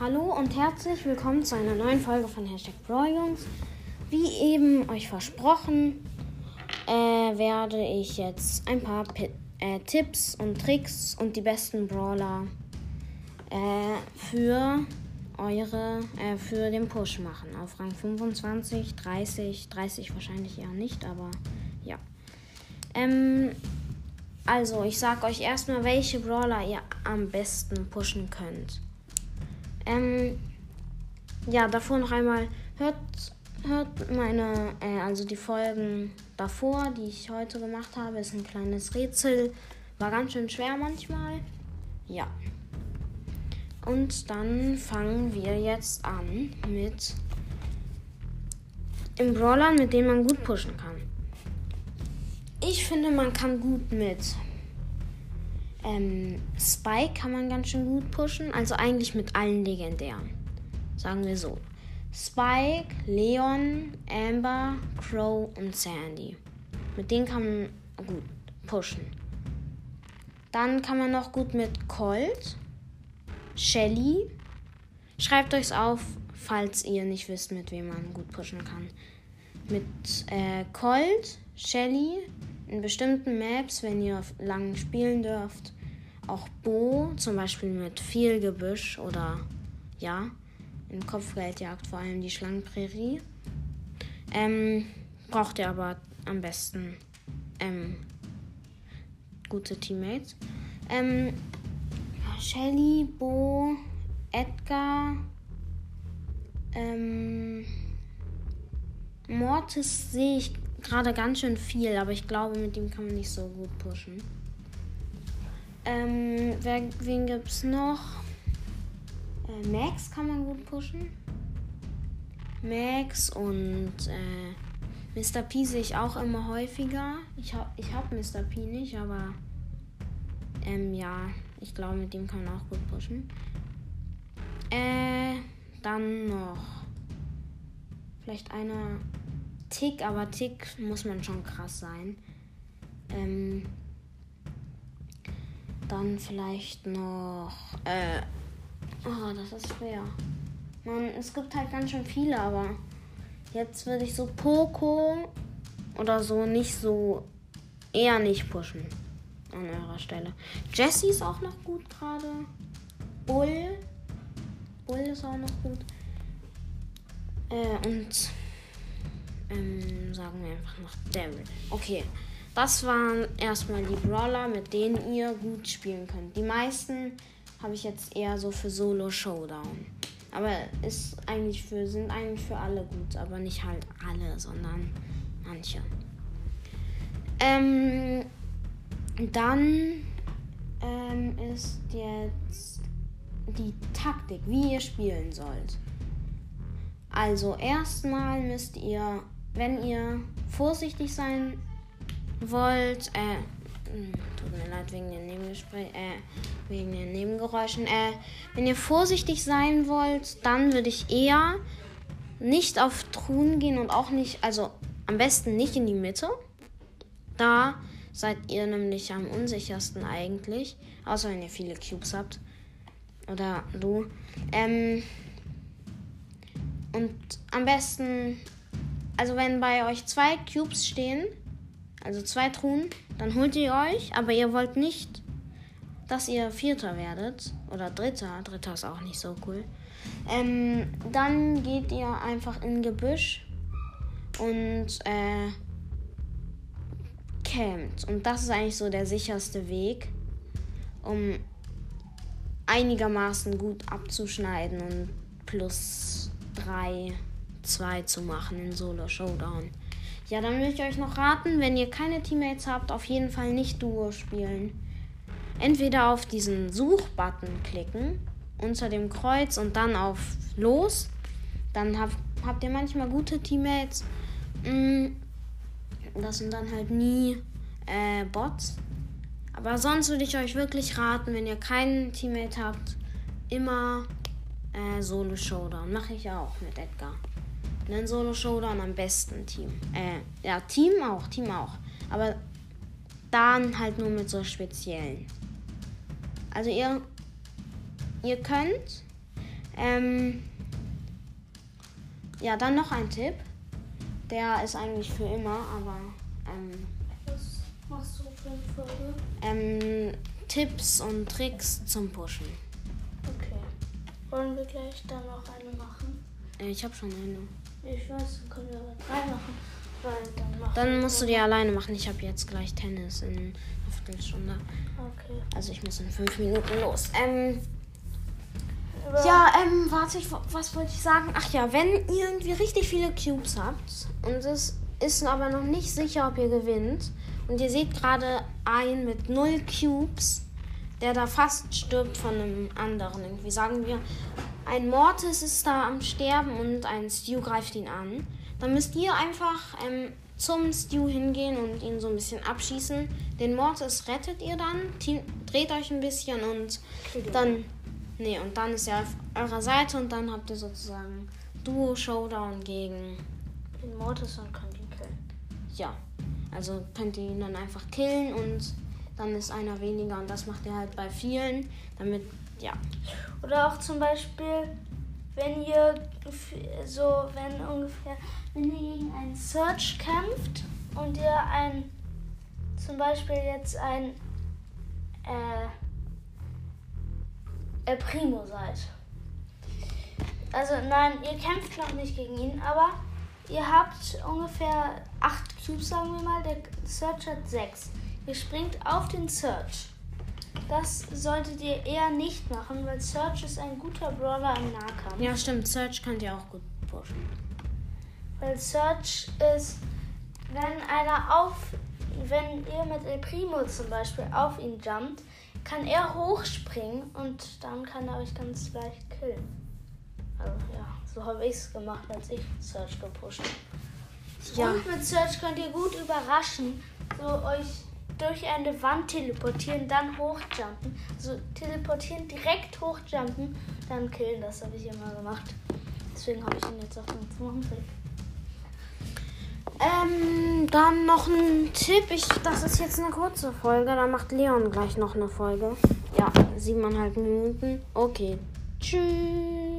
Hallo und herzlich willkommen zu einer neuen Folge von Hashtag Jungs. Wie eben euch versprochen, äh, werde ich jetzt ein paar P äh, Tipps und Tricks und die besten Brawler äh, für eure, äh, für den Push machen. Auf Rang 25, 30, 30 wahrscheinlich eher nicht, aber ja. Ähm, also, ich sag euch erstmal, welche Brawler ihr am besten pushen könnt. Ähm, ja, davor noch einmal, hört, hört meine, äh, also die Folgen davor, die ich heute gemacht habe, ist ein kleines Rätsel. War ganz schön schwer manchmal. Ja. Und dann fangen wir jetzt an mit im Brawlern, mit denen man gut pushen kann. Ich finde, man kann gut mit ähm, Spike kann man ganz schön gut pushen. Also eigentlich mit allen legendären. Sagen wir so. Spike, Leon, Amber, Crow und Sandy. Mit denen kann man gut pushen. Dann kann man noch gut mit Colt, Shelly. Schreibt euch's auf, falls ihr nicht wisst, mit wem man gut pushen kann. Mit äh, Colt, Shelly, in bestimmten Maps, wenn ihr lang spielen dürft, auch Bo, zum Beispiel mit viel Gebüsch oder ja, in Kopfgeldjagd vor allem die Schlangenprärie. Ähm, braucht ihr aber am besten ähm, gute Teammates. Ähm, Shelly, Bo, Edgar, ähm, Mortis sehe ich gerade ganz schön viel, aber ich glaube, mit ihm kann man nicht so gut pushen. Ähm, wer, wen gibt's noch? Äh, Max kann man gut pushen. Max und äh, Mr. P sehe ich auch immer häufiger. Ich habe ich hab Mr. P nicht, aber ähm, ja, ich glaube, mit dem kann man auch gut pushen. Äh, dann noch vielleicht einer Tick, aber Tick muss man schon krass sein. Ähm, dann vielleicht noch. Äh, oh, das ist schwer. Man, es gibt halt ganz schön viele, aber jetzt würde ich so Poco oder so nicht so. eher nicht pushen. An eurer Stelle. Jessie ist auch noch gut gerade. Bull. Bull ist auch noch gut. Äh, und ähm, sagen wir einfach noch Daryl. Okay, das waren erstmal die Brawler, mit denen ihr gut spielen könnt. Die meisten habe ich jetzt eher so für Solo Showdown. Aber ist eigentlich für, sind eigentlich für alle gut, aber nicht halt alle, sondern manche. Ähm, dann ähm, ist jetzt die Taktik, wie ihr spielen sollt. Also erstmal müsst ihr wenn ihr vorsichtig sein wollt, äh, hm, tut mir leid wegen den, Nebengespräch, äh, wegen den Nebengeräuschen, äh, wenn ihr vorsichtig sein wollt, dann würde ich eher nicht auf Truhen gehen und auch nicht, also am besten nicht in die Mitte. Da seid ihr nämlich am unsichersten eigentlich, außer wenn ihr viele Cubes habt. Oder du. Ähm, und am besten also wenn bei euch zwei Cubes stehen, also zwei Truhen, dann holt ihr euch, aber ihr wollt nicht, dass ihr Vierter werdet oder Dritter. Dritter ist auch nicht so cool. Ähm, dann geht ihr einfach in Gebüsch und äh, campt. Und das ist eigentlich so der sicherste Weg, um einigermaßen gut abzuschneiden und plus drei 2 zu machen in Solo Showdown. Ja, dann will ich euch noch raten, wenn ihr keine Teammates habt, auf jeden Fall nicht Duo spielen. Entweder auf diesen Suchbutton klicken, unter dem Kreuz und dann auf Los. Dann habt, habt ihr manchmal gute Teammates. Mm, das sind dann halt nie äh, Bots. Aber sonst würde ich euch wirklich raten, wenn ihr keinen Teammate habt, immer äh, Solo Showdown. Mache ich auch mit Edgar. Einen Solo-Showdown am besten Team. Äh, ja, Team auch, Team auch. Aber dann halt nur mit so speziellen. Also ihr, ihr könnt Ähm, ja, dann noch ein Tipp. Der ist eigentlich für immer, aber ähm, Was machst du für eine Folge? ähm, Tipps und Tricks zum Pushen. Okay. Wollen wir gleich dann noch eine machen? Äh, ich habe schon eine. Ich weiß, dann können wir aber drei machen. Weil dann machen Dann musst du die alleine machen. Ich habe jetzt gleich Tennis in einer Viertelstunde. Okay. Also ich muss in fünf Minuten los. Ähm, ja, ähm, warte, ich, was wollte ich sagen? Ach ja, wenn ihr irgendwie richtig viele Cubes habt und es ist aber noch nicht sicher, ob ihr gewinnt und ihr seht gerade einen mit null Cubes, der da fast stirbt von einem anderen. Irgendwie sagen wir, ein Mortis ist da am Sterben und ein Stu greift ihn an. Dann müsst ihr einfach ähm, zum Stu hingehen und ihn so ein bisschen abschießen. Den Mortis rettet ihr dann, team, dreht euch ein bisschen und dann. Nee, und dann ist er auf eurer Seite und dann habt ihr sozusagen Duo-Showdown gegen. den Mortis und könnt ihn killen. Ja. Also könnt ihr ihn dann einfach killen und dann ist einer weniger und das macht ihr halt bei vielen, damit, ja. Oder auch zum Beispiel, wenn ihr so, wenn ungefähr, wenn ihr gegen einen Search kämpft und ihr ein, zum Beispiel jetzt ein, äh, El Primo seid. Also nein, ihr kämpft noch nicht gegen ihn, aber ihr habt ungefähr acht Cubes, sagen wir mal. Der Search hat sechs. Ihr springt auf den Search. Das solltet ihr eher nicht machen, weil Search ist ein guter Brawler im Nahkampf. Ja, stimmt, Search könnt ihr auch gut pushen. Weil Search ist, wenn einer auf, wenn ihr mit El Primo zum Beispiel auf ihn jumpt, kann er hochspringen und dann kann er euch ganz leicht killen. Also ja, so habe ich es gemacht, als ich Search gepusht habe. Ja. Und mit Search könnt ihr gut überraschen, so euch durch eine Wand teleportieren, dann hochjumpen. Also teleportieren, direkt hochjumpen, dann killen. Das habe ich immer gemacht. Deswegen habe ich ihn jetzt auf zweiten Trick. Ähm, dann noch ein Tipp. Ich, das ist jetzt eine kurze Folge. Da macht Leon gleich noch eine Folge. Ja, siebeneinhalb Minuten. Okay. Tschüss.